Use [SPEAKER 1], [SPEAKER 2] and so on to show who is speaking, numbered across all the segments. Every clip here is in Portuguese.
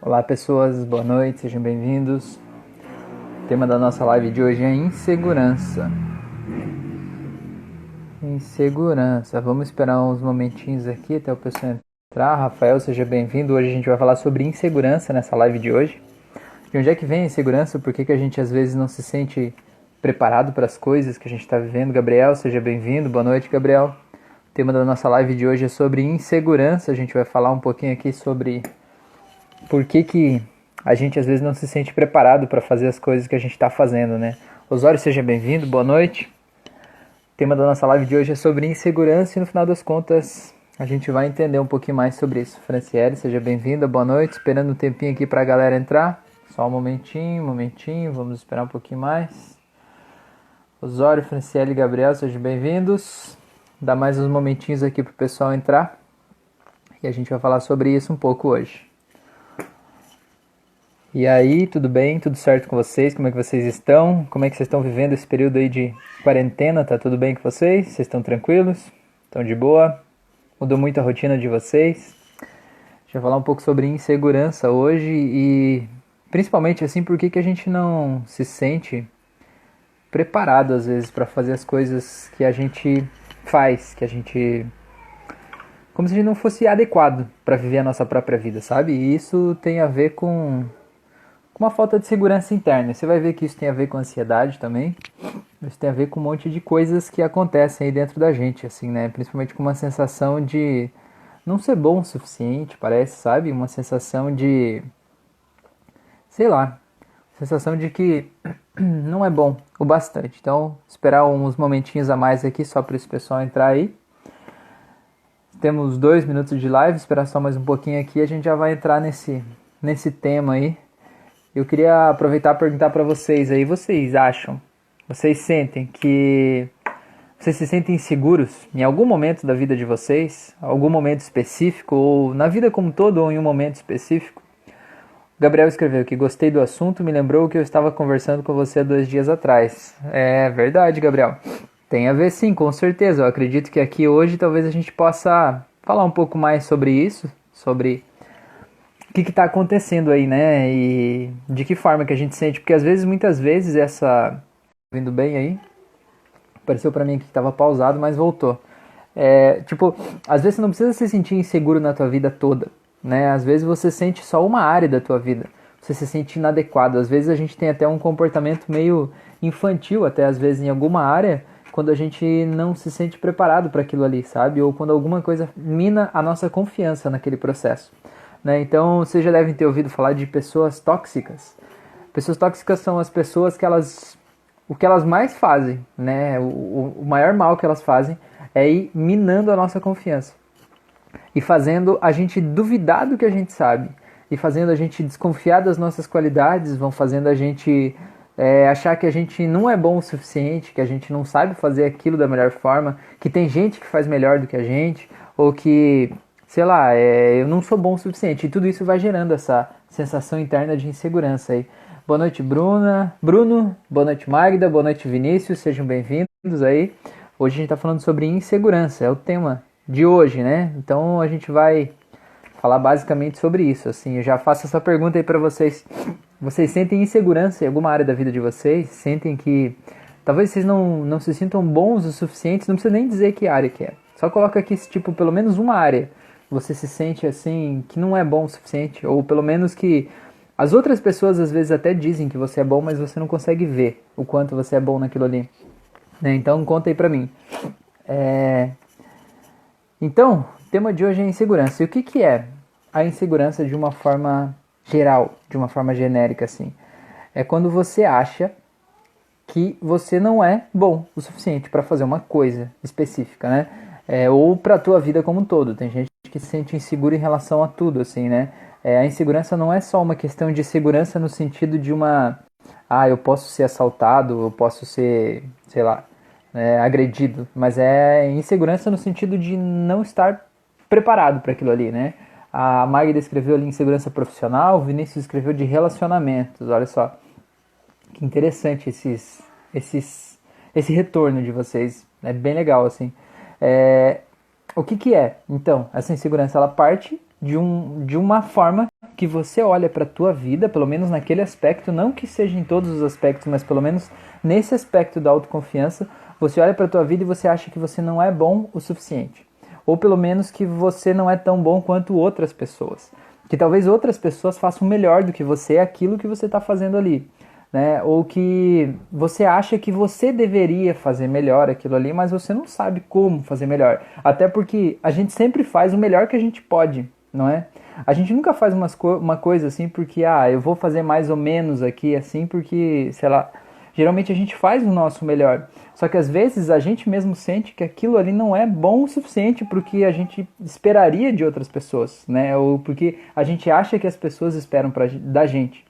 [SPEAKER 1] Olá pessoas, boa noite, sejam bem-vindos. O tema da nossa live de hoje é insegurança. Insegurança. Vamos esperar uns momentinhos aqui até o pessoal entrar. Rafael, seja bem-vindo. Hoje a gente vai falar sobre insegurança nessa live de hoje. De onde é que vem a insegurança? Por que, que a gente às vezes não se sente preparado para as coisas que a gente está vivendo? Gabriel, seja bem-vindo. Boa noite, Gabriel. O tema da nossa live de hoje é sobre insegurança. A gente vai falar um pouquinho aqui sobre por que, que a gente às vezes não se sente preparado para fazer as coisas que a gente está fazendo, né? Osório, seja bem-vindo, boa noite. O tema da nossa live de hoje é sobre insegurança e no final das contas a gente vai entender um pouquinho mais sobre isso. Franciele, seja bem-vinda, boa noite. Esperando um tempinho aqui para a galera entrar. Só um momentinho, um momentinho, vamos esperar um pouquinho mais. Osório, Franciele e Gabriel, sejam bem-vindos. Dá mais uns momentinhos aqui para o pessoal entrar e a gente vai falar sobre isso um pouco hoje. E aí, tudo bem? Tudo certo com vocês? Como é que vocês estão? Como é que vocês estão vivendo esse período aí de quarentena? Tá tudo bem com vocês? Vocês estão tranquilos? Estão de boa? Mudou muito a rotina de vocês? Deixa eu falar um pouco sobre insegurança hoje e principalmente assim, por que, que a gente não se sente preparado às vezes para fazer as coisas que a gente faz, que a gente como se a gente não fosse adequado para viver a nossa própria vida, sabe? E isso tem a ver com uma falta de segurança interna. Você vai ver que isso tem a ver com ansiedade também. Isso tem a ver com um monte de coisas que acontecem aí dentro da gente, assim, né? Principalmente com uma sensação de não ser bom o suficiente, parece, sabe? Uma sensação de sei lá, sensação de que não é bom o bastante. Então, esperar uns momentinhos a mais aqui só para esse pessoal entrar aí. Temos dois minutos de live, esperar só mais um pouquinho aqui, a gente já vai entrar nesse nesse tema aí eu queria aproveitar e perguntar para vocês aí, vocês acham, vocês sentem que vocês se sentem inseguros em algum momento da vida de vocês, algum momento específico ou na vida como todo ou em um momento específico? Gabriel escreveu que gostei do assunto, me lembrou que eu estava conversando com você há dois dias atrás. É verdade, Gabriel. Tem a ver sim, com certeza. Eu acredito que aqui hoje talvez a gente possa falar um pouco mais sobre isso, sobre que está acontecendo aí, né? E de que forma que a gente sente, porque às vezes, muitas vezes, essa. Vindo bem aí? Apareceu para mim que estava pausado, mas voltou. É, tipo, às vezes você não precisa se sentir inseguro na tua vida toda, né? Às vezes você sente só uma área da tua vida. Você se sente inadequado. Às vezes a gente tem até um comportamento meio infantil, até às vezes em alguma área, quando a gente não se sente preparado para aquilo ali, sabe? Ou quando alguma coisa mina a nossa confiança naquele processo. Né? Então vocês já devem ter ouvido falar de pessoas tóxicas. Pessoas tóxicas são as pessoas que elas. O que elas mais fazem, né? O, o maior mal que elas fazem é ir minando a nossa confiança. E fazendo a gente duvidar do que a gente sabe. E fazendo a gente desconfiar das nossas qualidades, vão fazendo a gente é, achar que a gente não é bom o suficiente, que a gente não sabe fazer aquilo da melhor forma, que tem gente que faz melhor do que a gente, ou que sei lá, é, eu não sou bom o suficiente. E tudo isso vai gerando essa sensação interna de insegurança aí. Boa noite, Bruna, Bruno, boa noite, Magda, boa noite, Vinícius, sejam bem-vindos aí. Hoje a gente está falando sobre insegurança, é o tema de hoje, né? Então a gente vai falar basicamente sobre isso. Assim, eu já faço essa pergunta aí para vocês. Vocês sentem insegurança em alguma área da vida de vocês? Sentem que talvez vocês não, não se sintam bons o suficiente? Não precisa nem dizer que área que é. Só coloca aqui, tipo, pelo menos uma área você se sente assim que não é bom o suficiente, ou pelo menos que as outras pessoas às vezes até dizem que você é bom, mas você não consegue ver o quanto você é bom naquilo ali. Né? Então conta aí pra mim. É... Então, o tema de hoje é insegurança. E o que, que é a insegurança de uma forma geral, de uma forma genérica assim? É quando você acha que você não é bom o suficiente para fazer uma coisa específica, né? É, ou para a tua vida como um todo. Tem gente que se sente inseguro em relação a tudo, assim, né? É, a insegurança não é só uma questão de segurança no sentido de uma. Ah, eu posso ser assaltado, eu posso ser, sei lá, é, agredido. Mas é insegurança no sentido de não estar preparado para aquilo ali, né? A Magda escreveu ali insegurança profissional, o Vinícius escreveu de relacionamentos. Olha só que interessante esses, esses esse retorno de vocês. É bem legal, assim. É, o que, que é? Então, essa insegurança ela parte de, um, de uma forma que você olha para a tua vida, pelo menos naquele aspecto, não que seja em todos os aspectos, mas pelo menos nesse aspecto da autoconfiança, você olha para a tua vida e você acha que você não é bom o suficiente. Ou pelo menos que você não é tão bom quanto outras pessoas. Que talvez outras pessoas façam melhor do que você aquilo que você está fazendo ali né? Ou que você acha que você deveria fazer melhor aquilo ali, mas você não sabe como fazer melhor. Até porque a gente sempre faz o melhor que a gente pode, não é? A gente nunca faz co uma coisa assim porque, ah, eu vou fazer mais ou menos aqui assim porque, sei lá, geralmente a gente faz o nosso melhor. Só que às vezes a gente mesmo sente que aquilo ali não é bom o suficiente para o que a gente esperaria de outras pessoas, né? Ou porque a gente acha que as pessoas esperam pra, da gente.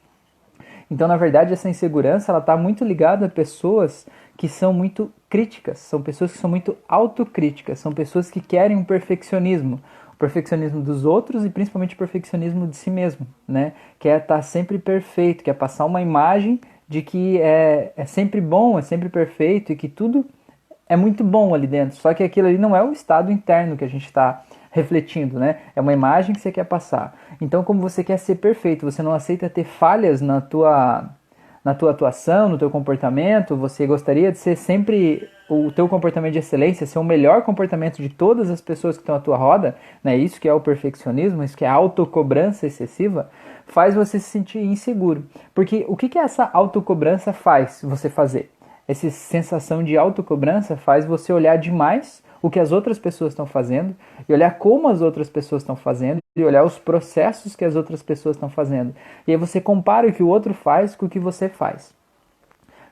[SPEAKER 1] Então, na verdade, essa insegurança ela está muito ligada a pessoas que são muito críticas, são pessoas que são muito autocríticas, são pessoas que querem um perfeccionismo, o perfeccionismo dos outros e principalmente o perfeccionismo de si mesmo, né? Quer é estar tá sempre perfeito, quer passar uma imagem de que é, é sempre bom, é sempre perfeito e que tudo é muito bom ali dentro. Só que aquilo ali não é o estado interno que a gente está refletindo, né? É uma imagem que você quer passar. Então, como você quer ser perfeito, você não aceita ter falhas na tua na tua atuação, no teu comportamento, você gostaria de ser sempre o teu comportamento de excelência, ser o melhor comportamento de todas as pessoas que estão à tua roda, né? Isso que é o perfeccionismo, isso que é a autocobrança excessiva, faz você se sentir inseguro. Porque o que que essa autocobrança faz você fazer? Essa sensação de autocobrança faz você olhar demais o que as outras pessoas estão fazendo e olhar como as outras pessoas estão fazendo e olhar os processos que as outras pessoas estão fazendo. E aí você compara o que o outro faz com o que você faz.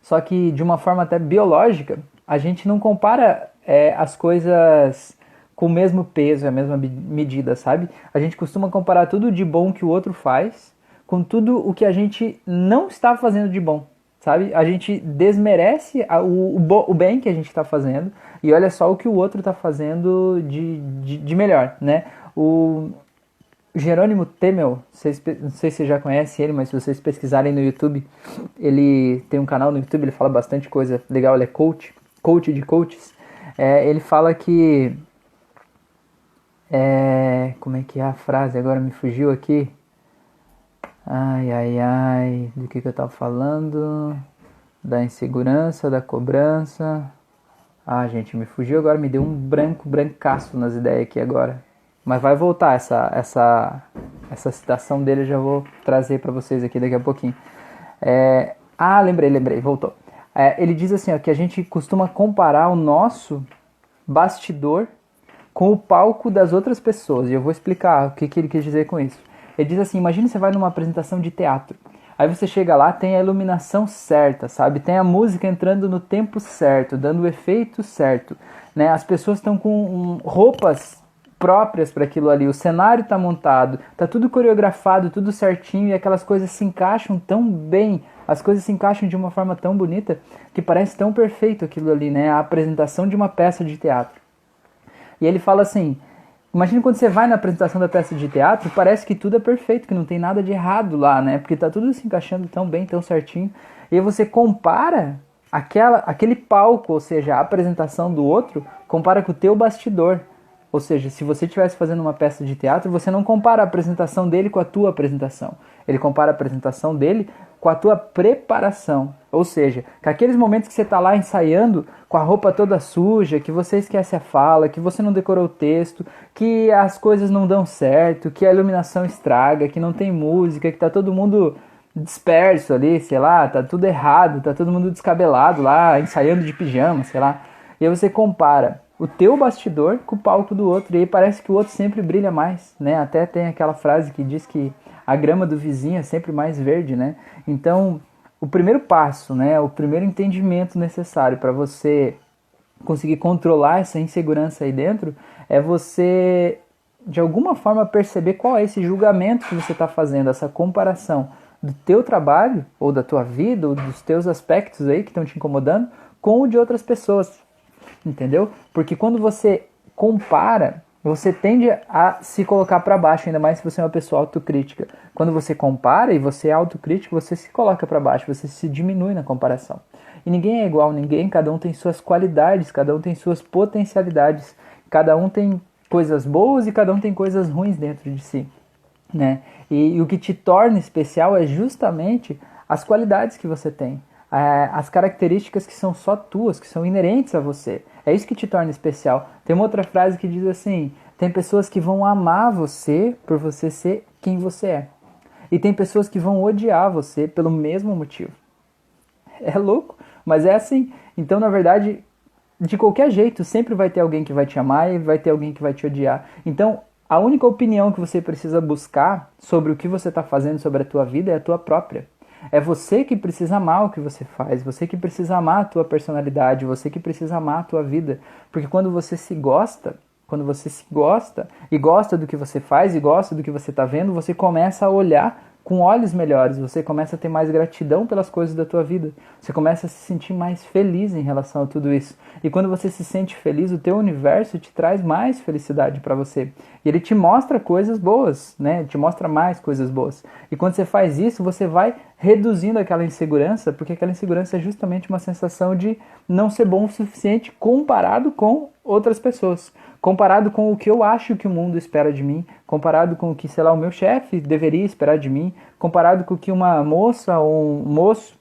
[SPEAKER 1] Só que de uma forma até biológica, a gente não compara é, as coisas com o mesmo peso, a mesma medida, sabe? A gente costuma comparar tudo de bom que o outro faz com tudo o que a gente não está fazendo de bom sabe? A gente desmerece a, o, o, o, bem que a gente está fazendo e olha só o que o outro está fazendo de, de, de, melhor, né? O Jerônimo Temel, vocês, não sei se você já conhece ele, mas se vocês pesquisarem no YouTube, ele tem um canal no YouTube, ele fala bastante coisa legal, ele é coach, coach de coaches. É, ele fala que é, como é que é a frase? Agora me fugiu aqui. Ai, ai, ai, do que, que eu tava falando? Da insegurança, da cobrança. Ah, gente, me fugiu agora, me deu um branco, brancaço nas ideias aqui agora. Mas vai voltar essa essa essa citação dele, eu já vou trazer para vocês aqui daqui a pouquinho. É, ah, lembrei, lembrei, voltou. É, ele diz assim, ó, que a gente costuma comparar o nosso bastidor com o palco das outras pessoas. E eu vou explicar o que, que ele quis dizer com isso. Ele diz assim: imagine você vai numa apresentação de teatro. Aí você chega lá, tem a iluminação certa, sabe? Tem a música entrando no tempo certo, dando o efeito certo, né? As pessoas estão com roupas próprias para aquilo ali, o cenário está montado, tá tudo coreografado, tudo certinho e aquelas coisas se encaixam tão bem, as coisas se encaixam de uma forma tão bonita que parece tão perfeito aquilo ali, né? A apresentação de uma peça de teatro. E ele fala assim: Imagina quando você vai na apresentação da peça de teatro, parece que tudo é perfeito, que não tem nada de errado lá, né? Porque tá tudo se encaixando tão bem, tão certinho. E aí você compara aquela, aquele palco, ou seja, a apresentação do outro, compara com o teu bastidor. Ou seja, se você estivesse fazendo uma peça de teatro, você não compara a apresentação dele com a tua apresentação. Ele compara a apresentação dele com a tua preparação. Ou seja, que aqueles momentos que você está lá ensaiando com a roupa toda suja, que você esquece a fala, que você não decorou o texto, que as coisas não dão certo, que a iluminação estraga, que não tem música, que está todo mundo disperso ali, sei lá, tá tudo errado, tá todo mundo descabelado lá, ensaiando de pijama, sei lá. E aí você compara o teu bastidor com o palco do outro, e aí parece que o outro sempre brilha mais, né? Até tem aquela frase que diz que a grama do vizinho é sempre mais verde, né? Então, o primeiro passo, né, o primeiro entendimento necessário para você conseguir controlar essa insegurança aí dentro é você de alguma forma perceber qual é esse julgamento que você está fazendo, essa comparação do teu trabalho ou da tua vida ou dos teus aspectos aí que estão te incomodando com o de outras pessoas, entendeu? Porque quando você compara você tende a se colocar para baixo, ainda mais se você é uma pessoa autocrítica. Quando você compara e você é autocrítico, você se coloca para baixo, você se diminui na comparação. E ninguém é igual a ninguém, cada um tem suas qualidades, cada um tem suas potencialidades, cada um tem coisas boas e cada um tem coisas ruins dentro de si, né? E, e o que te torna especial é justamente as qualidades que você tem, as características que são só tuas, que são inerentes a você. É isso que te torna especial. Tem uma outra frase que diz assim: tem pessoas que vão amar você por você ser quem você é. E tem pessoas que vão odiar você pelo mesmo motivo. É louco, mas é assim. Então, na verdade, de qualquer jeito, sempre vai ter alguém que vai te amar e vai ter alguém que vai te odiar. Então, a única opinião que você precisa buscar sobre o que você está fazendo, sobre a tua vida, é a tua própria. É você que precisa amar o que você faz, você que precisa amar a tua personalidade, você que precisa amar a tua vida. Porque quando você se gosta, quando você se gosta e gosta do que você faz e gosta do que você está vendo, você começa a olhar com olhos melhores, você começa a ter mais gratidão pelas coisas da tua vida. Você começa a se sentir mais feliz em relação a tudo isso. E quando você se sente feliz, o teu universo te traz mais felicidade para você. E ele te mostra coisas boas, né? Te mostra mais coisas boas. E quando você faz isso, você vai reduzindo aquela insegurança, porque aquela insegurança é justamente uma sensação de não ser bom o suficiente comparado com outras pessoas comparado com o que eu acho que o mundo espera de mim, comparado com o que, sei lá, o meu chefe deveria esperar de mim, comparado com o que uma moça ou um moço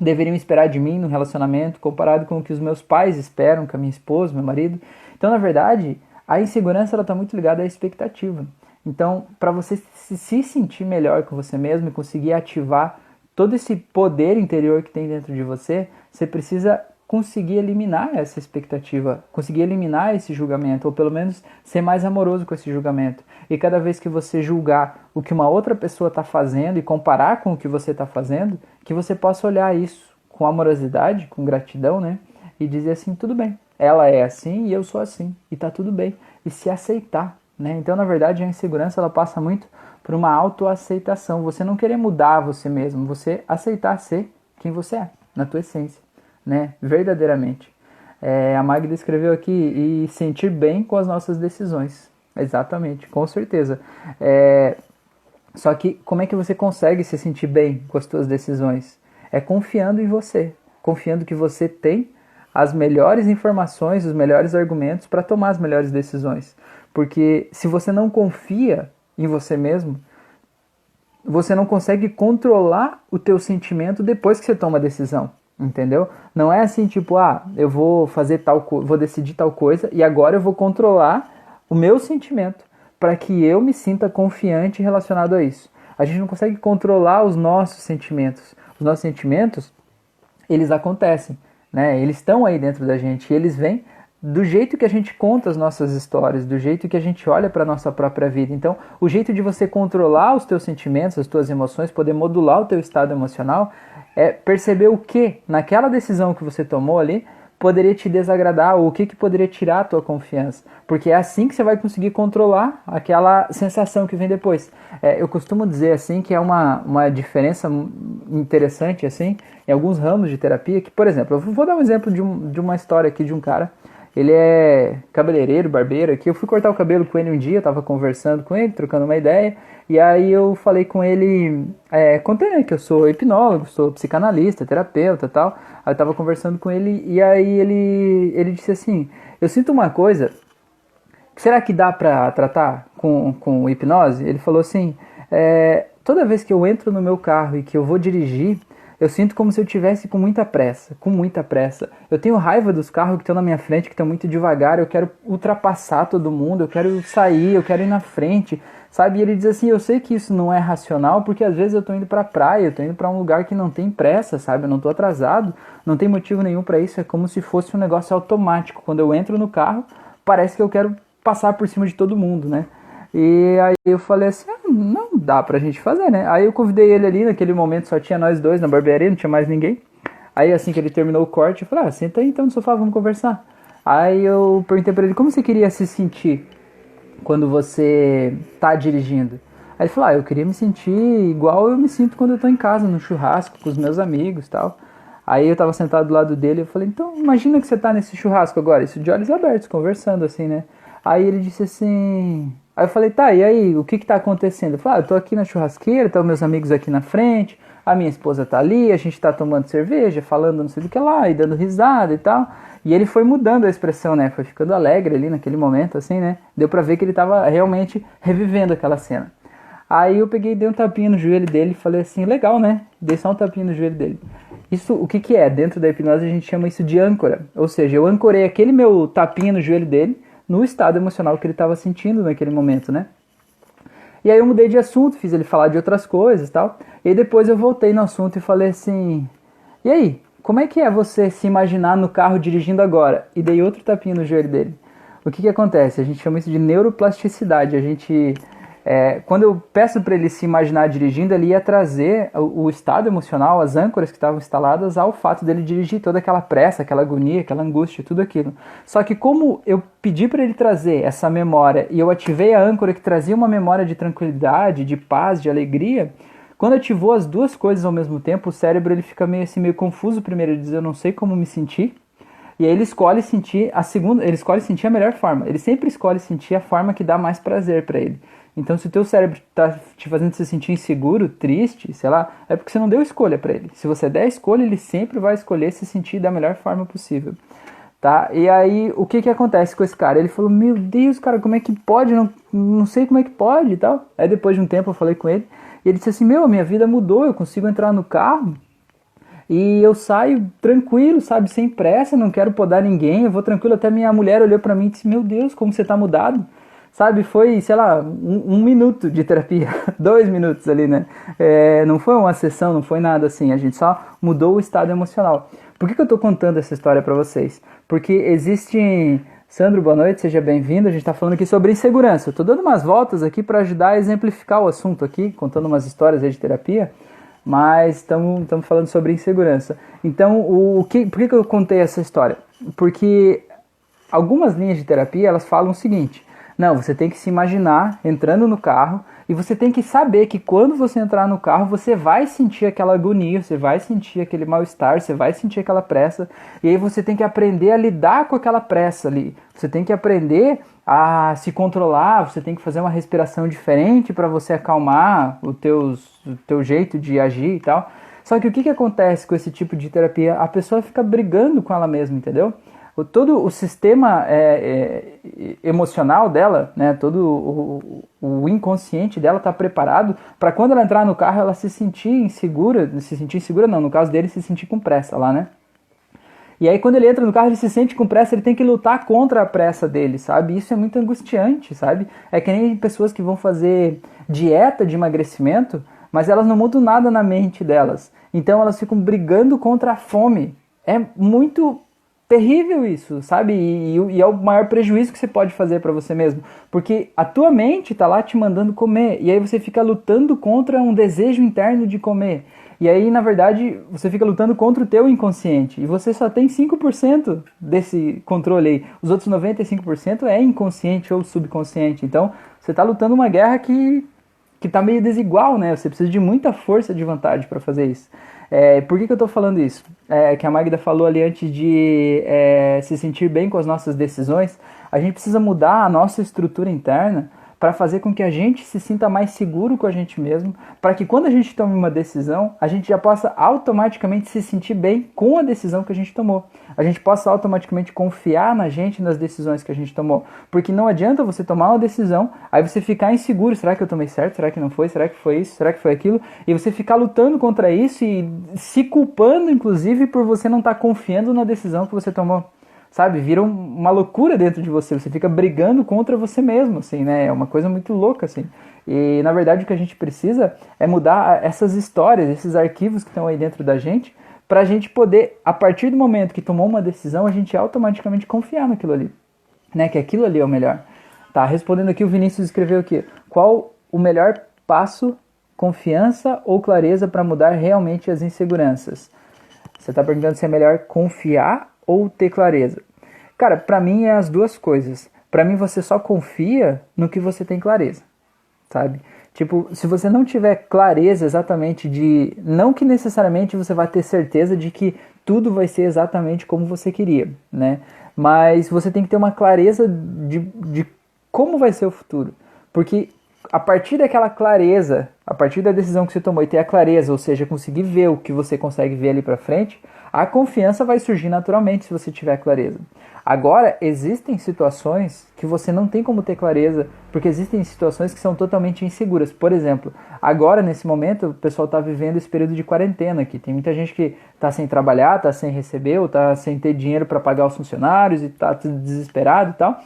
[SPEAKER 1] deveriam esperar de mim no relacionamento, comparado com o que os meus pais esperam, com a minha esposa, meu marido. Então, na verdade, a insegurança está muito ligada à expectativa. Então, para você se sentir melhor com você mesmo e conseguir ativar todo esse poder interior que tem dentro de você, você precisa conseguir eliminar essa expectativa, conseguir eliminar esse julgamento, ou pelo menos ser mais amoroso com esse julgamento. E cada vez que você julgar o que uma outra pessoa está fazendo e comparar com o que você está fazendo, que você possa olhar isso com amorosidade, com gratidão, né? E dizer assim, tudo bem, ela é assim e eu sou assim, e tá tudo bem. E se aceitar, né? Então, na verdade, a insegurança ela passa muito por uma autoaceitação. Você não querer mudar você mesmo, você aceitar ser quem você é, na tua essência né? Verdadeiramente. É, a Magda escreveu aqui e sentir bem com as nossas decisões. Exatamente, com certeza. É, só que como é que você consegue se sentir bem com as suas decisões? É confiando em você, confiando que você tem as melhores informações, os melhores argumentos para tomar as melhores decisões. Porque se você não confia em você mesmo, você não consegue controlar o teu sentimento depois que você toma a decisão. Entendeu? Não é assim tipo, ah, eu vou fazer tal vou decidir tal coisa e agora eu vou controlar o meu sentimento para que eu me sinta confiante relacionado a isso. A gente não consegue controlar os nossos sentimentos. Os nossos sentimentos, eles acontecem, né? Eles estão aí dentro da gente e eles vêm do jeito que a gente conta as nossas histórias, do jeito que a gente olha para a nossa própria vida. Então, o jeito de você controlar os teus sentimentos, as tuas emoções, poder modular o teu estado emocional, é perceber o que naquela decisão que você tomou ali poderia te desagradar ou o que, que poderia tirar a tua confiança. Porque é assim que você vai conseguir controlar aquela sensação que vem depois. É, eu costumo dizer assim que é uma, uma diferença interessante assim em alguns ramos de terapia que, por exemplo, eu vou dar um exemplo de, um, de uma história aqui de um cara ele é cabeleireiro, barbeiro aqui. Eu fui cortar o cabelo com ele um dia, tava conversando com ele, trocando uma ideia. E aí eu falei com ele, é, contei né, que eu sou hipnólogo, sou psicanalista, terapeuta e tal. Aí eu tava conversando com ele e aí ele, ele disse assim, eu sinto uma coisa, será que dá pra tratar com, com hipnose? Ele falou assim, é, toda vez que eu entro no meu carro e que eu vou dirigir, eu sinto como se eu tivesse com muita pressa, com muita pressa. Eu tenho raiva dos carros que estão na minha frente, que estão muito devagar, eu quero ultrapassar todo mundo, eu quero sair, eu quero ir na frente, sabe? E ele diz assim: "Eu sei que isso não é racional, porque às vezes eu tô indo para praia, eu tô indo para um lugar que não tem pressa, sabe? Eu não tô atrasado, não tem motivo nenhum para isso, é como se fosse um negócio automático. Quando eu entro no carro, parece que eu quero passar por cima de todo mundo, né? E aí eu falei assim, dá pra gente fazer, né? Aí eu convidei ele ali, naquele momento só tinha nós dois na barbearia, não tinha mais ninguém. Aí assim que ele terminou o corte, eu falei, ah, senta aí então no sofá, vamos conversar. Aí eu perguntei pra ele, como você queria se sentir quando você tá dirigindo? Aí ele falou, ah, eu queria me sentir igual eu me sinto quando eu tô em casa, no churrasco, com os meus amigos e tal. Aí eu tava sentado do lado dele e eu falei, então imagina que você tá nesse churrasco agora, isso de olhos abertos, conversando assim, né? Aí ele disse assim. Aí eu falei, tá, e aí, o que que tá acontecendo? Eu falei, ah, eu tô aqui na churrasqueira, estão meus amigos aqui na frente, a minha esposa tá ali, a gente tá tomando cerveja, falando não sei do que lá, e dando risada e tal. E ele foi mudando a expressão, né? Foi ficando alegre ali naquele momento, assim, né? Deu pra ver que ele tava realmente revivendo aquela cena. Aí eu peguei dei um tapinha no joelho dele e falei assim, legal, né? Dei só um tapinha no joelho dele. Isso, o que que é? Dentro da hipnose a gente chama isso de âncora. Ou seja, eu ancorei aquele meu tapinha no joelho dele no estado emocional que ele estava sentindo naquele momento, né? E aí eu mudei de assunto, fiz ele falar de outras coisas tal. E depois eu voltei no assunto e falei assim: "E aí, como é que é você se imaginar no carro dirigindo agora?" E dei outro tapinha no joelho dele. O que que acontece? A gente chama isso de neuroplasticidade. A gente é, quando eu peço para ele se imaginar dirigindo, ele ia trazer o, o estado emocional, as âncoras que estavam instaladas ao fato dele dirigir toda aquela pressa, aquela agonia, aquela angústia, tudo aquilo. Só que como eu pedi para ele trazer essa memória e eu ativei a âncora que trazia uma memória de tranquilidade, de paz, de alegria, quando ativou as duas coisas ao mesmo tempo, o cérebro ele fica meio assim meio confuso primeiro, ele diz eu não sei como me sentir. E aí ele escolhe sentir a segunda, ele escolhe sentir a melhor forma. Ele sempre escolhe sentir a forma que dá mais prazer para ele. Então, se o teu cérebro está te fazendo se sentir inseguro, triste, sei lá, é porque você não deu escolha para ele. Se você der escolha, ele sempre vai escolher se sentir da melhor forma possível. Tá? E aí, o que que acontece com esse cara? Ele falou, meu Deus, cara, como é que pode? Não, não sei como é que pode e tal. Aí depois de um tempo eu falei com ele, e ele disse assim, meu, minha vida mudou, eu consigo entrar no carro e eu saio tranquilo, sabe, sem pressa, não quero podar ninguém, eu vou tranquilo. Até minha mulher olhou para mim e disse, meu Deus, como você tá mudado sabe? Foi, sei lá, um, um minuto de terapia, dois minutos ali, né? É, não foi uma sessão, não foi nada assim, a gente só mudou o estado emocional. Por que, que eu estou contando essa história para vocês? Porque existe. Sandro, boa noite, seja bem-vindo. A gente está falando aqui sobre insegurança. Estou dando umas voltas aqui para ajudar a exemplificar o assunto aqui, contando umas histórias de terapia, mas estamos falando sobre insegurança. Então, o, o que, por que, que eu contei essa história? Porque algumas linhas de terapia elas falam o seguinte: não, você tem que se imaginar entrando no carro e você tem que saber que quando você entrar no carro, você vai sentir aquela agonia, você vai sentir aquele mal-estar, você vai sentir aquela pressa, e aí você tem que aprender a lidar com aquela pressa ali. Você tem que aprender a se controlar, você tem que fazer uma respiração diferente para você acalmar o, teus, o teu jeito de agir e tal. Só que o que, que acontece com esse tipo de terapia? A pessoa fica brigando com ela mesma, entendeu? Todo o sistema é, é, emocional dela, né, todo o, o inconsciente dela está preparado para quando ela entrar no carro ela se sentir insegura, se sentir insegura não, no caso dele se sentir com pressa lá, né? E aí quando ele entra no carro ele se sente com pressa, ele tem que lutar contra a pressa dele, sabe? Isso é muito angustiante, sabe? É que nem pessoas que vão fazer dieta de emagrecimento, mas elas não mudam nada na mente delas. Então elas ficam brigando contra a fome. É muito terrível isso, sabe? E, e, é o maior prejuízo que você pode fazer para você mesmo, porque a tua mente tá lá te mandando comer e aí você fica lutando contra um desejo interno de comer. E aí, na verdade, você fica lutando contra o teu inconsciente e você só tem 5% desse controle aí. Os outros 95% é inconsciente ou subconsciente. Então, você está lutando uma guerra que que tá meio desigual, né? Você precisa de muita força de vontade para fazer isso. É, por que, que eu estou falando isso? É, que a Magda falou ali antes de é, se sentir bem com as nossas decisões, a gente precisa mudar a nossa estrutura interna para fazer com que a gente se sinta mais seguro com a gente mesmo, para que quando a gente tome uma decisão, a gente já possa automaticamente se sentir bem com a decisão que a gente tomou. A gente possa automaticamente confiar na gente nas decisões que a gente tomou. Porque não adianta você tomar uma decisão, aí você ficar inseguro, será que eu tomei certo? Será que não foi? Será que foi isso? Será que foi aquilo? E você ficar lutando contra isso e se culpando inclusive por você não estar tá confiando na decisão que você tomou sabe, vira uma loucura dentro de você, você fica brigando contra você mesmo, assim, né? É uma coisa muito louca, assim. E na verdade o que a gente precisa é mudar essas histórias, esses arquivos que estão aí dentro da gente, para a gente poder, a partir do momento que tomou uma decisão, a gente automaticamente confiar naquilo ali, né? Que aquilo ali é o melhor. Tá, respondendo aqui, o Vinícius escreveu aqui: qual o melhor passo, confiança ou clareza para mudar realmente as inseguranças? Você está perguntando se é melhor confiar ou ter clareza? Cara, para mim é as duas coisas. Para mim você só confia no que você tem clareza, sabe? Tipo, se você não tiver clareza exatamente de. Não que necessariamente você vai ter certeza de que tudo vai ser exatamente como você queria, né? Mas você tem que ter uma clareza de, de como vai ser o futuro. Porque a partir daquela clareza, a partir da decisão que você tomou e ter a clareza, ou seja, conseguir ver o que você consegue ver ali para frente, a confiança vai surgir naturalmente se você tiver clareza. Agora, existem situações que você não tem como ter clareza, porque existem situações que são totalmente inseguras. Por exemplo, agora, nesse momento, o pessoal está vivendo esse período de quarentena aqui. Tem muita gente que está sem trabalhar, está sem receber, ou está sem ter dinheiro para pagar os funcionários e está desesperado e tal.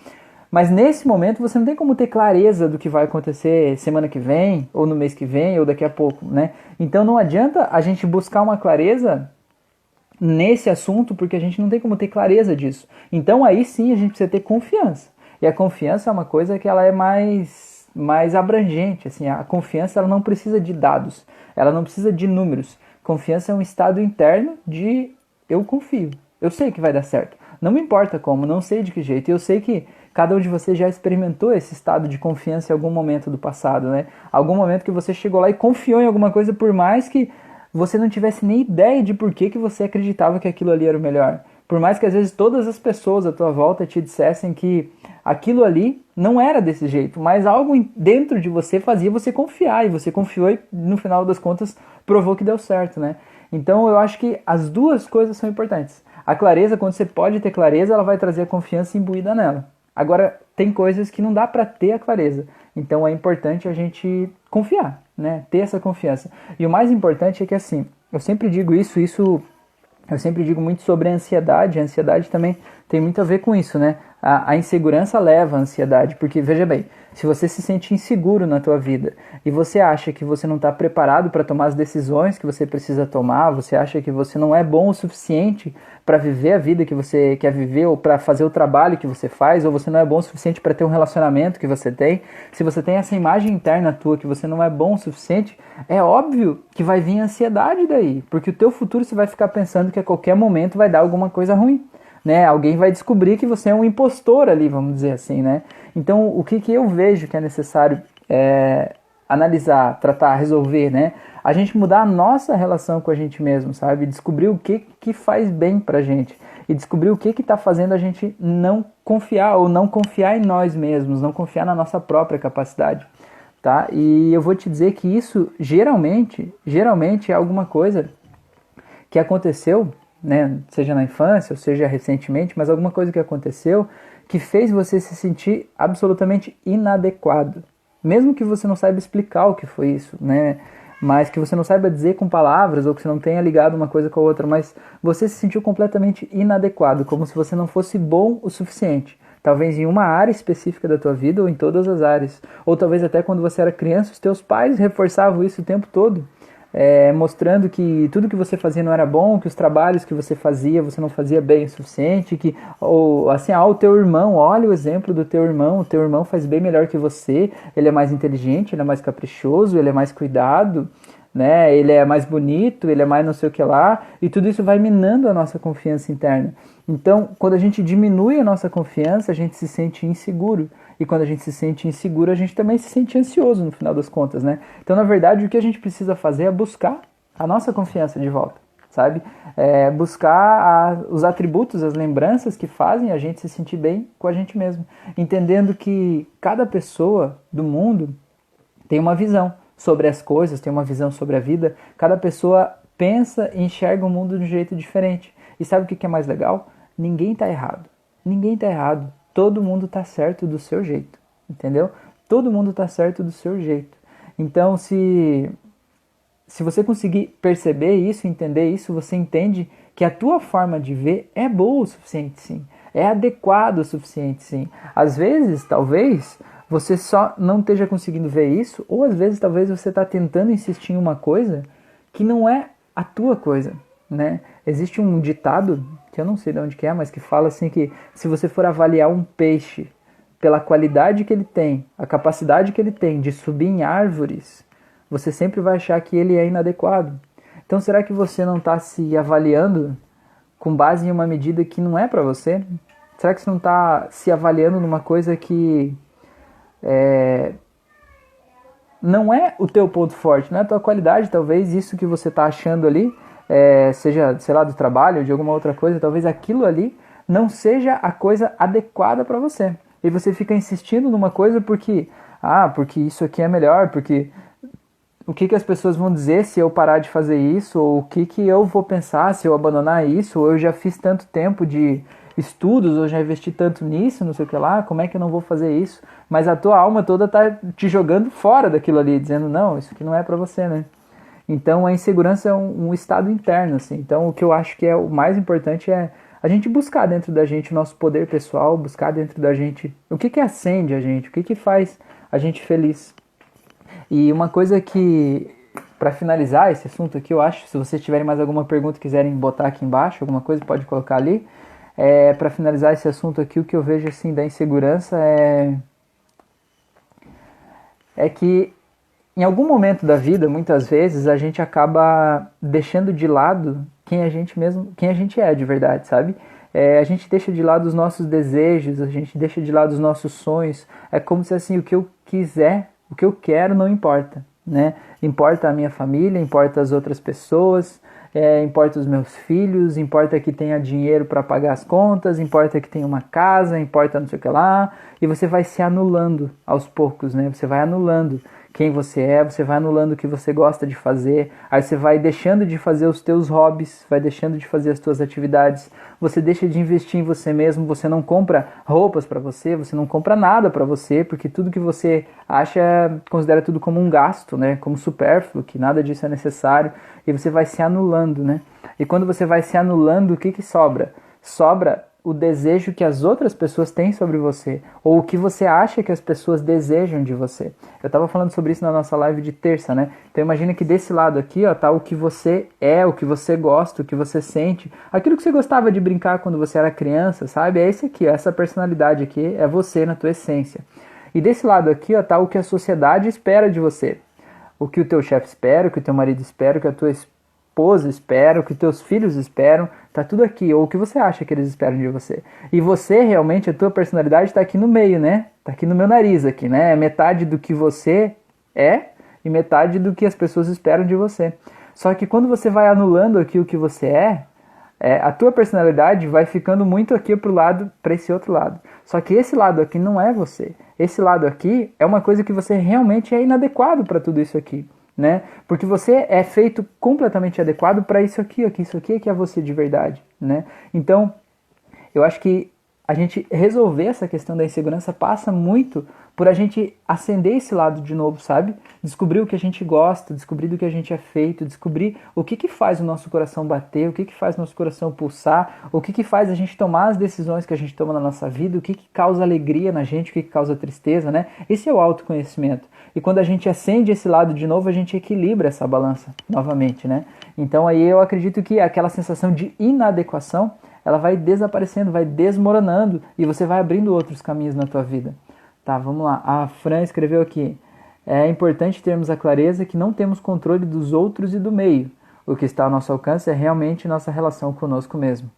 [SPEAKER 1] Mas nesse momento você não tem como ter clareza do que vai acontecer semana que vem, ou no mês que vem, ou daqui a pouco, né? Então não adianta a gente buscar uma clareza nesse assunto, porque a gente não tem como ter clareza disso. Então aí sim a gente precisa ter confiança. E a confiança é uma coisa que ela é mais, mais abrangente. Assim, a confiança ela não precisa de dados, ela não precisa de números. Confiança é um estado interno de eu confio, eu sei que vai dar certo. Não me importa como, não sei de que jeito. Eu sei que Cada um de vocês já experimentou esse estado de confiança em algum momento do passado, né? Algum momento que você chegou lá e confiou em alguma coisa, por mais que você não tivesse nem ideia de por que, que você acreditava que aquilo ali era o melhor. Por mais que às vezes todas as pessoas à tua volta te dissessem que aquilo ali não era desse jeito, mas algo dentro de você fazia você confiar, e você confiou e no final das contas provou que deu certo, né? Então eu acho que as duas coisas são importantes. A clareza, quando você pode ter clareza, ela vai trazer a confiança imbuída nela. Agora, tem coisas que não dá para ter a clareza. Então é importante a gente confiar, né? Ter essa confiança. E o mais importante é que assim, eu sempre digo isso, isso eu sempre digo muito sobre a ansiedade. A ansiedade também tem muito a ver com isso, né? A, a insegurança leva à ansiedade, porque veja bem, se você se sente inseguro na tua vida e você acha que você não está preparado para tomar as decisões que você precisa tomar, você acha que você não é bom o suficiente para viver a vida que você quer viver ou para fazer o trabalho que você faz, ou você não é bom o suficiente para ter um relacionamento que você tem, se você tem essa imagem interna tua que você não é bom o suficiente, é óbvio que vai vir ansiedade daí, porque o teu futuro você vai ficar pensando que a qualquer momento vai dar alguma coisa ruim. Né? Alguém vai descobrir que você é um impostor ali, vamos dizer assim, né? Então, o que, que eu vejo que é necessário é, analisar, tratar, resolver, né? A gente mudar a nossa relação com a gente mesmo, sabe? Descobrir o que, que faz bem pra gente. E descobrir o que que tá fazendo a gente não confiar ou não confiar em nós mesmos, não confiar na nossa própria capacidade, tá? E eu vou te dizer que isso geralmente, geralmente é alguma coisa que aconteceu, né, seja na infância ou seja recentemente, mas alguma coisa que aconteceu que fez você se sentir absolutamente inadequado. Mesmo que você não saiba explicar o que foi isso, né? Mas que você não saiba dizer com palavras ou que você não tenha ligado uma coisa com a outra, mas você se sentiu completamente inadequado, como se você não fosse bom o suficiente. Talvez em uma área específica da tua vida ou em todas as áreas. Ou talvez até quando você era criança, os teus pais reforçavam isso o tempo todo é, mostrando que tudo que você fazia não era bom, que os trabalhos que você fazia você não fazia bem o suficiente, que ou assim, ah, o teu irmão, olha o exemplo do teu irmão, o teu irmão faz bem melhor que você, ele é mais inteligente, ele é mais caprichoso, ele é mais cuidado, né? Ele é mais bonito, ele é mais não sei o que lá, e tudo isso vai minando a nossa confiança interna. Então, quando a gente diminui a nossa confiança, a gente se sente inseguro. E quando a gente se sente inseguro, a gente também se sente ansioso no final das contas, né? Então, na verdade, o que a gente precisa fazer é buscar a nossa confiança de volta, sabe? É buscar a, os atributos, as lembranças que fazem a gente se sentir bem com a gente mesmo. Entendendo que cada pessoa do mundo tem uma visão sobre as coisas, tem uma visão sobre a vida. Cada pessoa pensa e enxerga o mundo de um jeito diferente. E sabe o que é mais legal? Ninguém está errado. Ninguém está errado todo mundo está certo do seu jeito, entendeu? Todo mundo está certo do seu jeito. Então, se se você conseguir perceber isso, entender isso, você entende que a tua forma de ver é boa o suficiente, sim. É adequado o suficiente, sim. Às vezes, talvez, você só não esteja conseguindo ver isso, ou às vezes, talvez, você está tentando insistir em uma coisa que não é a tua coisa, né? Existe um ditado que eu não sei de onde que é, mas que fala assim que se você for avaliar um peixe pela qualidade que ele tem, a capacidade que ele tem de subir em árvores, você sempre vai achar que ele é inadequado. Então será que você não está se avaliando com base em uma medida que não é para você? Será que você não está se avaliando numa coisa que é, não é o teu ponto forte, não é a tua qualidade, talvez isso que você está achando ali é, seja, sei lá, do trabalho, de alguma outra coisa, talvez aquilo ali não seja a coisa adequada para você. E você fica insistindo numa coisa porque, ah, porque isso aqui é melhor, porque o que, que as pessoas vão dizer se eu parar de fazer isso, ou o que, que eu vou pensar se eu abandonar isso, ou eu já fiz tanto tempo de estudos, ou já investi tanto nisso, não sei o que lá, como é que eu não vou fazer isso? Mas a tua alma toda tá te jogando fora daquilo ali, dizendo, não, isso aqui não é para você, né? Então a insegurança é um, um, estado interno, assim. Então o que eu acho que é o mais importante é a gente buscar dentro da gente o nosso poder pessoal, buscar dentro da gente o que que acende a gente, o que que faz a gente feliz. E uma coisa que para finalizar esse assunto aqui, eu acho, se vocês tiverem mais alguma pergunta quiserem botar aqui embaixo, alguma coisa pode colocar ali. É, para finalizar esse assunto aqui, o que eu vejo assim da insegurança é é que em algum momento da vida, muitas vezes, a gente acaba deixando de lado quem a gente mesmo, quem a gente é de verdade, sabe? É, a gente deixa de lado os nossos desejos, a gente deixa de lado os nossos sonhos. É como se assim o que eu quiser, o que eu quero não importa, né? Importa a minha família, importa as outras pessoas, é, importa os meus filhos, importa que tenha dinheiro para pagar as contas, importa que tenha uma casa, importa não sei o que lá, e você vai se anulando aos poucos, né? Você vai anulando quem você é, você vai anulando o que você gosta de fazer, aí você vai deixando de fazer os teus hobbies, vai deixando de fazer as tuas atividades, você deixa de investir em você mesmo, você não compra roupas para você, você não compra nada para você, porque tudo que você acha, considera tudo como um gasto, né, como supérfluo, que nada disso é necessário, e você vai se anulando, né? E quando você vai se anulando, o que que sobra? Sobra o desejo que as outras pessoas têm sobre você, ou o que você acha que as pessoas desejam de você. Eu estava falando sobre isso na nossa live de terça, né? Então imagina que desse lado aqui, ó, tá o que você é, o que você gosta, o que você sente, aquilo que você gostava de brincar quando você era criança, sabe? É esse aqui, ó, essa personalidade aqui é você na tua essência. E desse lado aqui, ó, tá o que a sociedade espera de você. O que o teu chefe espera, o que o teu marido espera, o que a tua esposa espera, o que teus filhos esperam, tá tudo aqui, ou o que você acha que eles esperam de você. E você realmente, a tua personalidade está aqui no meio, né? Tá aqui no meu nariz aqui, né? É metade do que você é e metade do que as pessoas esperam de você. Só que quando você vai anulando aqui o que você é, é a tua personalidade vai ficando muito aqui pro lado, para esse outro lado. Só que esse lado aqui não é você. Esse lado aqui é uma coisa que você realmente é inadequado para tudo isso aqui né? Porque você é feito completamente adequado para isso aqui, aqui, isso aqui que é você de verdade, né? Então, eu acho que a gente resolver essa questão da insegurança passa muito por a gente acender esse lado de novo, sabe? Descobrir o que a gente gosta, descobrir do que a gente é feito, descobrir o que, que faz o nosso coração bater, o que, que faz o nosso coração pulsar, o que, que faz a gente tomar as decisões que a gente toma na nossa vida, o que, que causa alegria na gente, o que, que causa tristeza, né? Esse é o autoconhecimento. E quando a gente acende esse lado de novo, a gente equilibra essa balança novamente, né? Então aí eu acredito que aquela sensação de inadequação, ela vai desaparecendo, vai desmoronando e você vai abrindo outros caminhos na tua vida. Tá, vamos lá. A Fran escreveu aqui: é importante termos a clareza que não temos controle dos outros e do meio. O que está ao nosso alcance é realmente nossa relação conosco mesmo.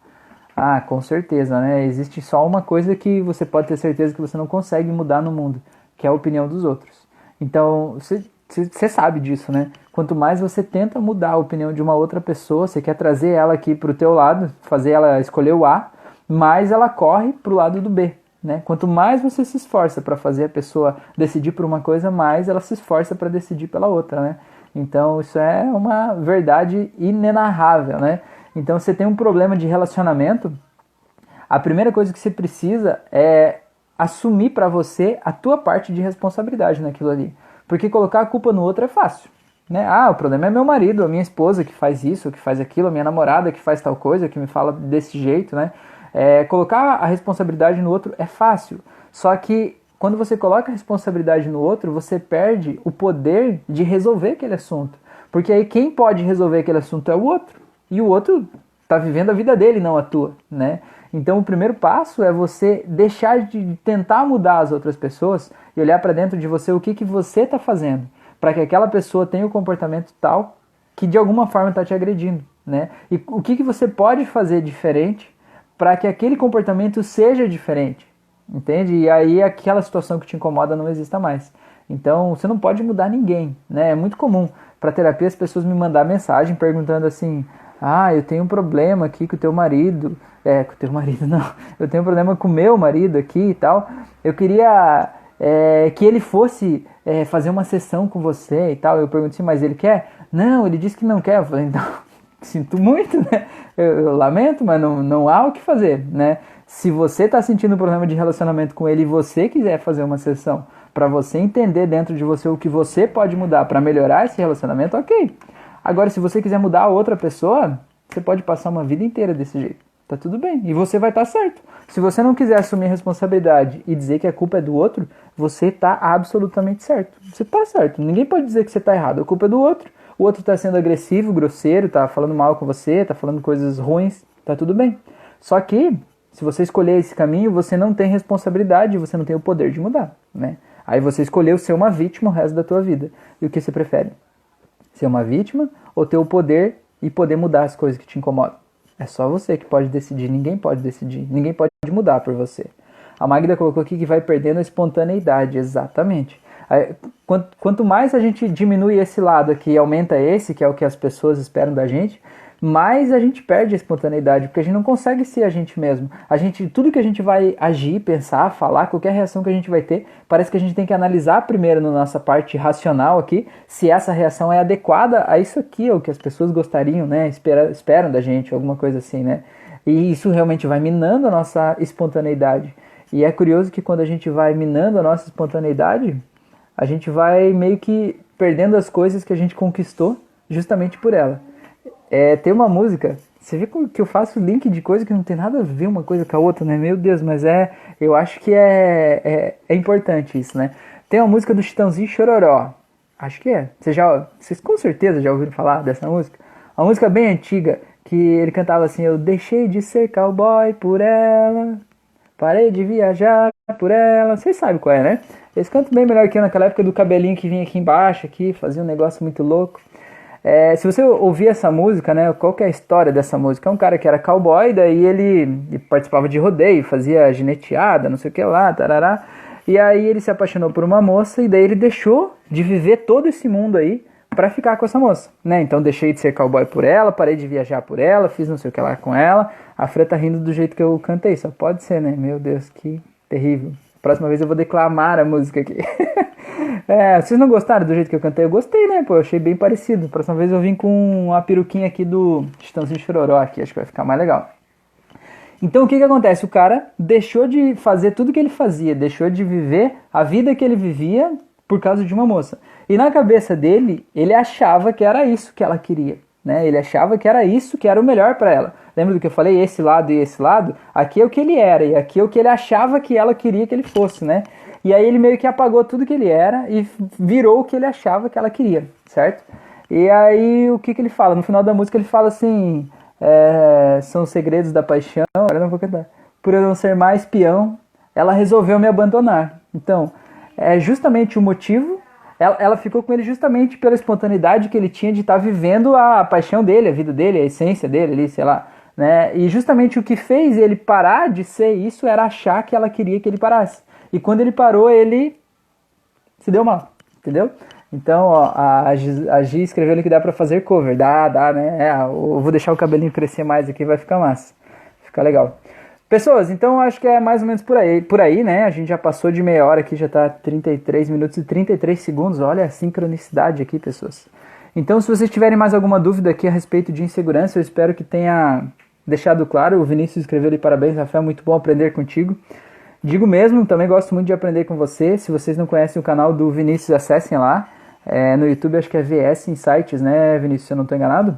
[SPEAKER 1] Ah, com certeza, né? Existe só uma coisa que você pode ter certeza que você não consegue mudar no mundo, que é a opinião dos outros. Então, você sabe disso, né? Quanto mais você tenta mudar a opinião de uma outra pessoa, você quer trazer ela aqui para o teu lado, fazer ela escolher o A, mais ela corre para o lado do B. Né? Quanto mais você se esforça para fazer a pessoa decidir por uma coisa, mais ela se esforça para decidir pela outra, né? Então isso é uma verdade inenarrável, né? Então você tem um problema de relacionamento, a primeira coisa que você precisa é assumir para você a tua parte de responsabilidade naquilo ali, porque colocar a culpa no outro é fácil. Né? Ah, o problema é meu marido, a minha esposa que faz isso, que faz aquilo, a minha namorada que faz tal coisa, que me fala desse jeito, né? É, colocar a responsabilidade no outro é fácil, só que quando você coloca a responsabilidade no outro, você perde o poder de resolver aquele assunto. Porque aí quem pode resolver aquele assunto é o outro. E o outro está vivendo a vida dele, não a tua, né? Então o primeiro passo é você deixar de tentar mudar as outras pessoas e olhar para dentro de você o que, que você está fazendo para que aquela pessoa tenha o um comportamento tal que de alguma forma está te agredindo, né? E o que, que você pode fazer diferente para que aquele comportamento seja diferente, entende? E aí aquela situação que te incomoda não exista mais. Então você não pode mudar ninguém, né? É muito comum para terapia as pessoas me mandar mensagem perguntando assim: ah, eu tenho um problema aqui com o teu marido, é, com o teu marido não, eu tenho um problema com o meu marido aqui e tal, eu queria é, que ele fosse é, fazer uma sessão com você e tal. Eu perguntei, mas ele quer? Não, ele disse que não quer. Eu falei, então, sinto muito, né? Eu, eu lamento, mas não, não há o que fazer, né? Se você está sentindo um problema de relacionamento com ele e você quiser fazer uma sessão para você entender dentro de você o que você pode mudar para melhorar esse relacionamento, ok. Agora, se você quiser mudar a outra pessoa, você pode passar uma vida inteira desse jeito. Tá tudo bem. E você vai estar tá certo. Se você não quiser assumir a responsabilidade e dizer que a culpa é do outro, você tá absolutamente certo. Você tá certo. Ninguém pode dizer que você tá errado. A culpa é do outro. O outro tá sendo agressivo, grosseiro, tá falando mal com você, tá falando coisas ruins. Tá tudo bem. Só que, se você escolher esse caminho, você não tem responsabilidade, você não tem o poder de mudar, né? Aí você escolheu ser uma vítima o resto da tua vida. E o que você prefere? Ser uma vítima ou ter o poder e poder mudar as coisas que te incomodam? É só você que pode decidir, ninguém pode decidir, ninguém pode mudar por você. A Magda colocou aqui que vai perdendo a espontaneidade, exatamente. Quanto mais a gente diminui esse lado aqui e aumenta esse, que é o que as pessoas esperam da gente, mais a gente perde a espontaneidade, porque a gente não consegue ser a gente mesmo. A gente, tudo que a gente vai agir, pensar, falar, qualquer reação que a gente vai ter, parece que a gente tem que analisar primeiro na nossa parte racional aqui, se essa reação é adequada a isso aqui, ou que as pessoas gostariam, né, esperam, esperam da gente, alguma coisa assim, né? E isso realmente vai minando a nossa espontaneidade. E é curioso que quando a gente vai minando a nossa espontaneidade, a gente vai meio que perdendo as coisas que a gente conquistou justamente por ela. É, tem uma música, você vê que eu faço link de coisa que não tem nada a ver uma coisa com a outra, né? Meu Deus, mas é, eu acho que é, é, é importante isso, né? Tem uma música do Chitãozinho Chororó, acho que é. Você já, vocês com certeza já ouviram falar dessa música? Uma música bem antiga que ele cantava assim: Eu deixei de ser cowboy por ela, parei de viajar por ela. Vocês sabem qual é, né? Eles cantam bem melhor que eu naquela época do cabelinho que vinha aqui embaixo, aqui, fazia um negócio muito louco. É, se você ouvir essa música, né, qual é a história dessa música? É um cara que era cowboy, daí ele, ele participava de rodeio, fazia gineteada, não sei o que lá, tarará. E aí ele se apaixonou por uma moça e daí ele deixou de viver todo esse mundo aí para ficar com essa moça, né? Então deixei de ser cowboy por ela, parei de viajar por ela, fiz não sei o que lá com ela. A Fran tá rindo do jeito que eu cantei, só pode ser, né? Meu Deus, que terrível. Próxima vez eu vou declamar a música aqui. é, vocês não gostaram do jeito que eu cantei? Eu gostei, né? Pô, eu achei bem parecido. Próxima vez eu vim com uma peruquinha aqui do Estãozinho Chororó aqui, acho que vai ficar mais legal. Então o que que acontece? O cara deixou de fazer tudo que ele fazia, deixou de viver a vida que ele vivia por causa de uma moça. E na cabeça dele, ele achava que era isso que ela queria. Né? Ele achava que era isso que era o melhor para ela. Lembra do que eu falei? Esse lado e esse lado? Aqui é o que ele era e aqui é o que ele achava que ela queria que ele fosse, né? E aí ele meio que apagou tudo que ele era e virou o que ele achava que ela queria, certo? E aí o que, que ele fala? No final da música ele fala assim: é, são os segredos da paixão. Agora não vou cantar. Por eu não ser mais peão, ela resolveu me abandonar. Então, é justamente o motivo ela, ficou com ele justamente pela espontaneidade que ele tinha de estar tá vivendo a paixão dele, a vida dele, a essência dele ali, sei lá. Né? E justamente o que fez ele parar de ser isso era achar que ela queria que ele parasse. E quando ele parou, ele se deu mal, entendeu? Então, ó, a, a Gi escreveu que dá pra fazer cover. Dá, dá, né? É, eu vou deixar o cabelinho crescer mais aqui, vai ficar massa. Fica legal. Pessoas, então acho que é mais ou menos por aí, por aí, né? A gente já passou de meia hora aqui, já tá 33 minutos e 33 segundos. Olha a sincronicidade aqui, pessoas. Então, se vocês tiverem mais alguma dúvida aqui a respeito de insegurança, eu espero que tenha deixado claro. O Vinícius escreveu ali parabéns, Rafael, muito bom aprender contigo. Digo mesmo, também gosto muito de aprender com você. Se vocês não conhecem o canal do Vinícius, acessem lá. É, no YouTube acho que é VS Insights, né, Vinícius, se eu não estou enganado.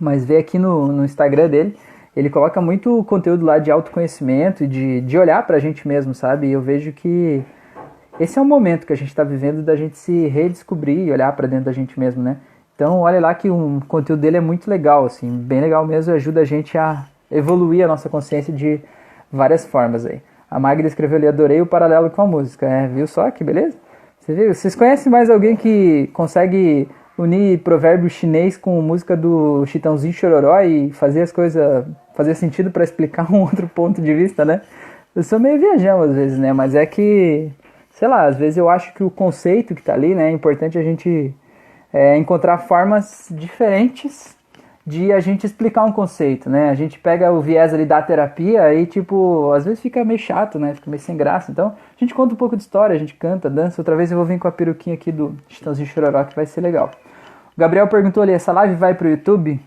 [SPEAKER 1] Mas vê aqui no, no Instagram dele ele coloca muito conteúdo lá de autoconhecimento de, de olhar para a gente mesmo, sabe? E eu vejo que esse é o momento que a gente está vivendo da gente se redescobrir e olhar para dentro da gente mesmo, né? Então, olha lá que o conteúdo dele é muito legal, assim, bem legal mesmo, ajuda a gente a evoluir a nossa consciência de várias formas aí. A Magda escreveu ali, adorei o paralelo com a música, é, viu só que beleza? Você viu? Vocês conhecem mais alguém que consegue unir provérbio chinês com música do Chitãozinho Chororó e fazer as coisas fazer sentido para explicar um outro ponto de vista, né? Eu sou meio viajão às vezes, né? Mas é que, sei lá, às vezes eu acho que o conceito que tá ali, né? É importante a gente é, encontrar formas diferentes de a gente explicar um conceito, né? A gente pega o viés ali da terapia e, tipo, às vezes fica meio chato, né? Fica meio sem graça. Então, a gente conta um pouco de história, a gente canta, dança. Outra vez eu vou vir com a peruquinha aqui do Chitãozinho Chororó, que vai ser legal. O Gabriel perguntou ali, essa live vai pro YouTube?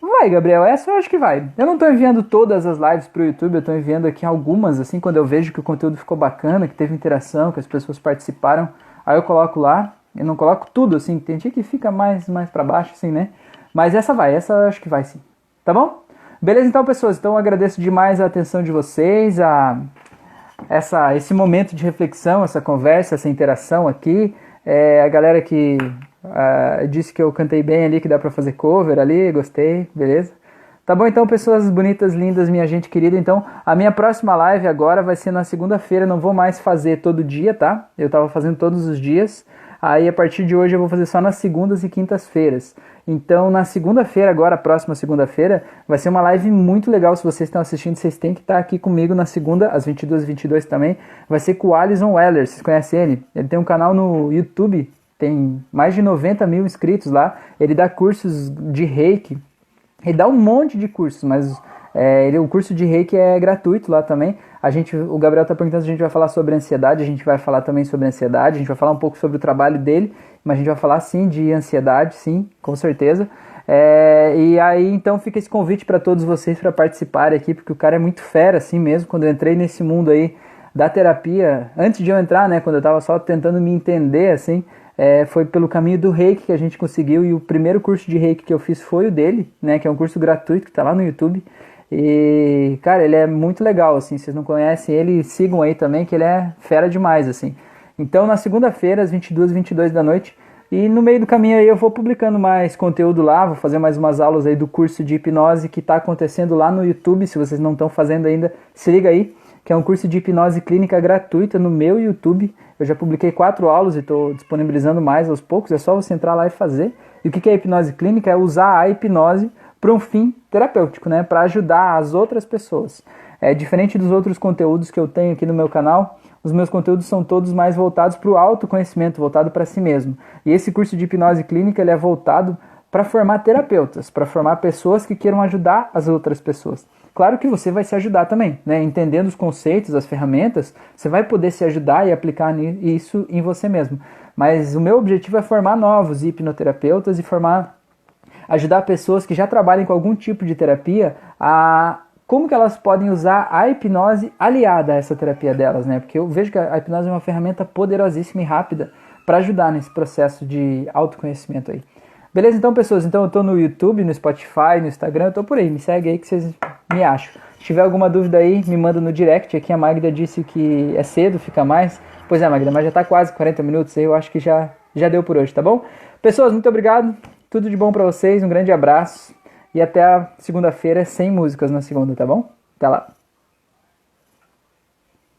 [SPEAKER 1] Vai, Gabriel, essa eu acho que vai. Eu não tô enviando todas as lives pro YouTube, eu tô enviando aqui algumas, assim, quando eu vejo que o conteúdo ficou bacana, que teve interação, que as pessoas participaram, aí eu coloco lá. Eu não coloco tudo, assim, tem dia que fica mais, mais para baixo, assim, né? Mas essa vai, essa acho que vai sim. Tá bom? Beleza, então, pessoas. Então, eu agradeço demais a atenção de vocês, a essa, esse momento de reflexão, essa conversa, essa interação aqui. É, a galera que uh, disse que eu cantei bem ali, que dá pra fazer cover ali, gostei, beleza? Tá bom, então, pessoas bonitas, lindas, minha gente querida. Então, a minha próxima live agora vai ser na segunda-feira. Não vou mais fazer todo dia, tá? Eu tava fazendo todos os dias. Aí, a partir de hoje, eu vou fazer só nas segundas e quintas-feiras. Então, na segunda-feira, agora, próxima segunda-feira, vai ser uma live muito legal. Se vocês estão assistindo, vocês têm que estar aqui comigo na segunda, às 22h22 também. Vai ser com o Alison Weller, vocês conhecem ele? Ele tem um canal no YouTube, tem mais de 90 mil inscritos lá. Ele dá cursos de reiki, ele dá um monte de cursos, mas é, ele, o curso de reiki é gratuito lá também. A gente, o Gabriel está perguntando se a gente vai falar sobre ansiedade, a gente vai falar também sobre ansiedade, a gente vai falar um pouco sobre o trabalho dele, mas a gente vai falar sim de ansiedade, sim, com certeza. É, e aí então fica esse convite para todos vocês para participarem aqui, porque o cara é muito fera assim mesmo. Quando eu entrei nesse mundo aí da terapia, antes de eu entrar, né, quando eu estava só tentando me entender assim, é, foi pelo caminho do reiki que a gente conseguiu e o primeiro curso de reiki que eu fiz foi o dele, né, que é um curso gratuito que está lá no YouTube. E, cara, ele é muito legal, assim, vocês não conhecem ele, sigam aí também, que ele é fera demais, assim. Então, na segunda-feira, às 22 22 da noite, e no meio do caminho aí eu vou publicando mais conteúdo lá, vou fazer mais umas aulas aí do curso de hipnose que está acontecendo lá no YouTube, se vocês não estão fazendo ainda, se liga aí, que é um curso de hipnose clínica gratuita no meu YouTube. Eu já publiquei quatro aulas e estou disponibilizando mais aos poucos, é só você entrar lá e fazer. E o que é hipnose clínica? É usar a hipnose para um fim terapêutico, né? Para ajudar as outras pessoas. É diferente dos outros conteúdos que eu tenho aqui no meu canal. Os meus conteúdos são todos mais voltados para o autoconhecimento, voltado para si mesmo. E esse curso de hipnose clínica ele é voltado para formar terapeutas, para formar pessoas que queiram ajudar as outras pessoas. Claro que você vai se ajudar também, né? Entendendo os conceitos, as ferramentas, você vai poder se ajudar e aplicar isso em você mesmo. Mas o meu objetivo é formar novos hipnoterapeutas e formar ajudar pessoas que já trabalham com algum tipo de terapia a como que elas podem usar a hipnose aliada a essa terapia delas, né? Porque eu vejo que a hipnose é uma ferramenta poderosíssima e rápida para ajudar nesse processo de autoconhecimento aí. Beleza, então, pessoas? Então, eu tô no YouTube, no Spotify, no Instagram, eu tô por aí. Me segue aí que vocês me acham. Se tiver alguma dúvida aí, me manda no direct. Aqui a Magda disse que é cedo, fica mais. Pois é, Magda, mas já tá quase 40 minutos aí, eu acho que já, já deu por hoje, tá bom? Pessoas, muito obrigado. Tudo de bom para vocês, um grande abraço e até segunda-feira sem músicas na segunda, tá bom? Até lá.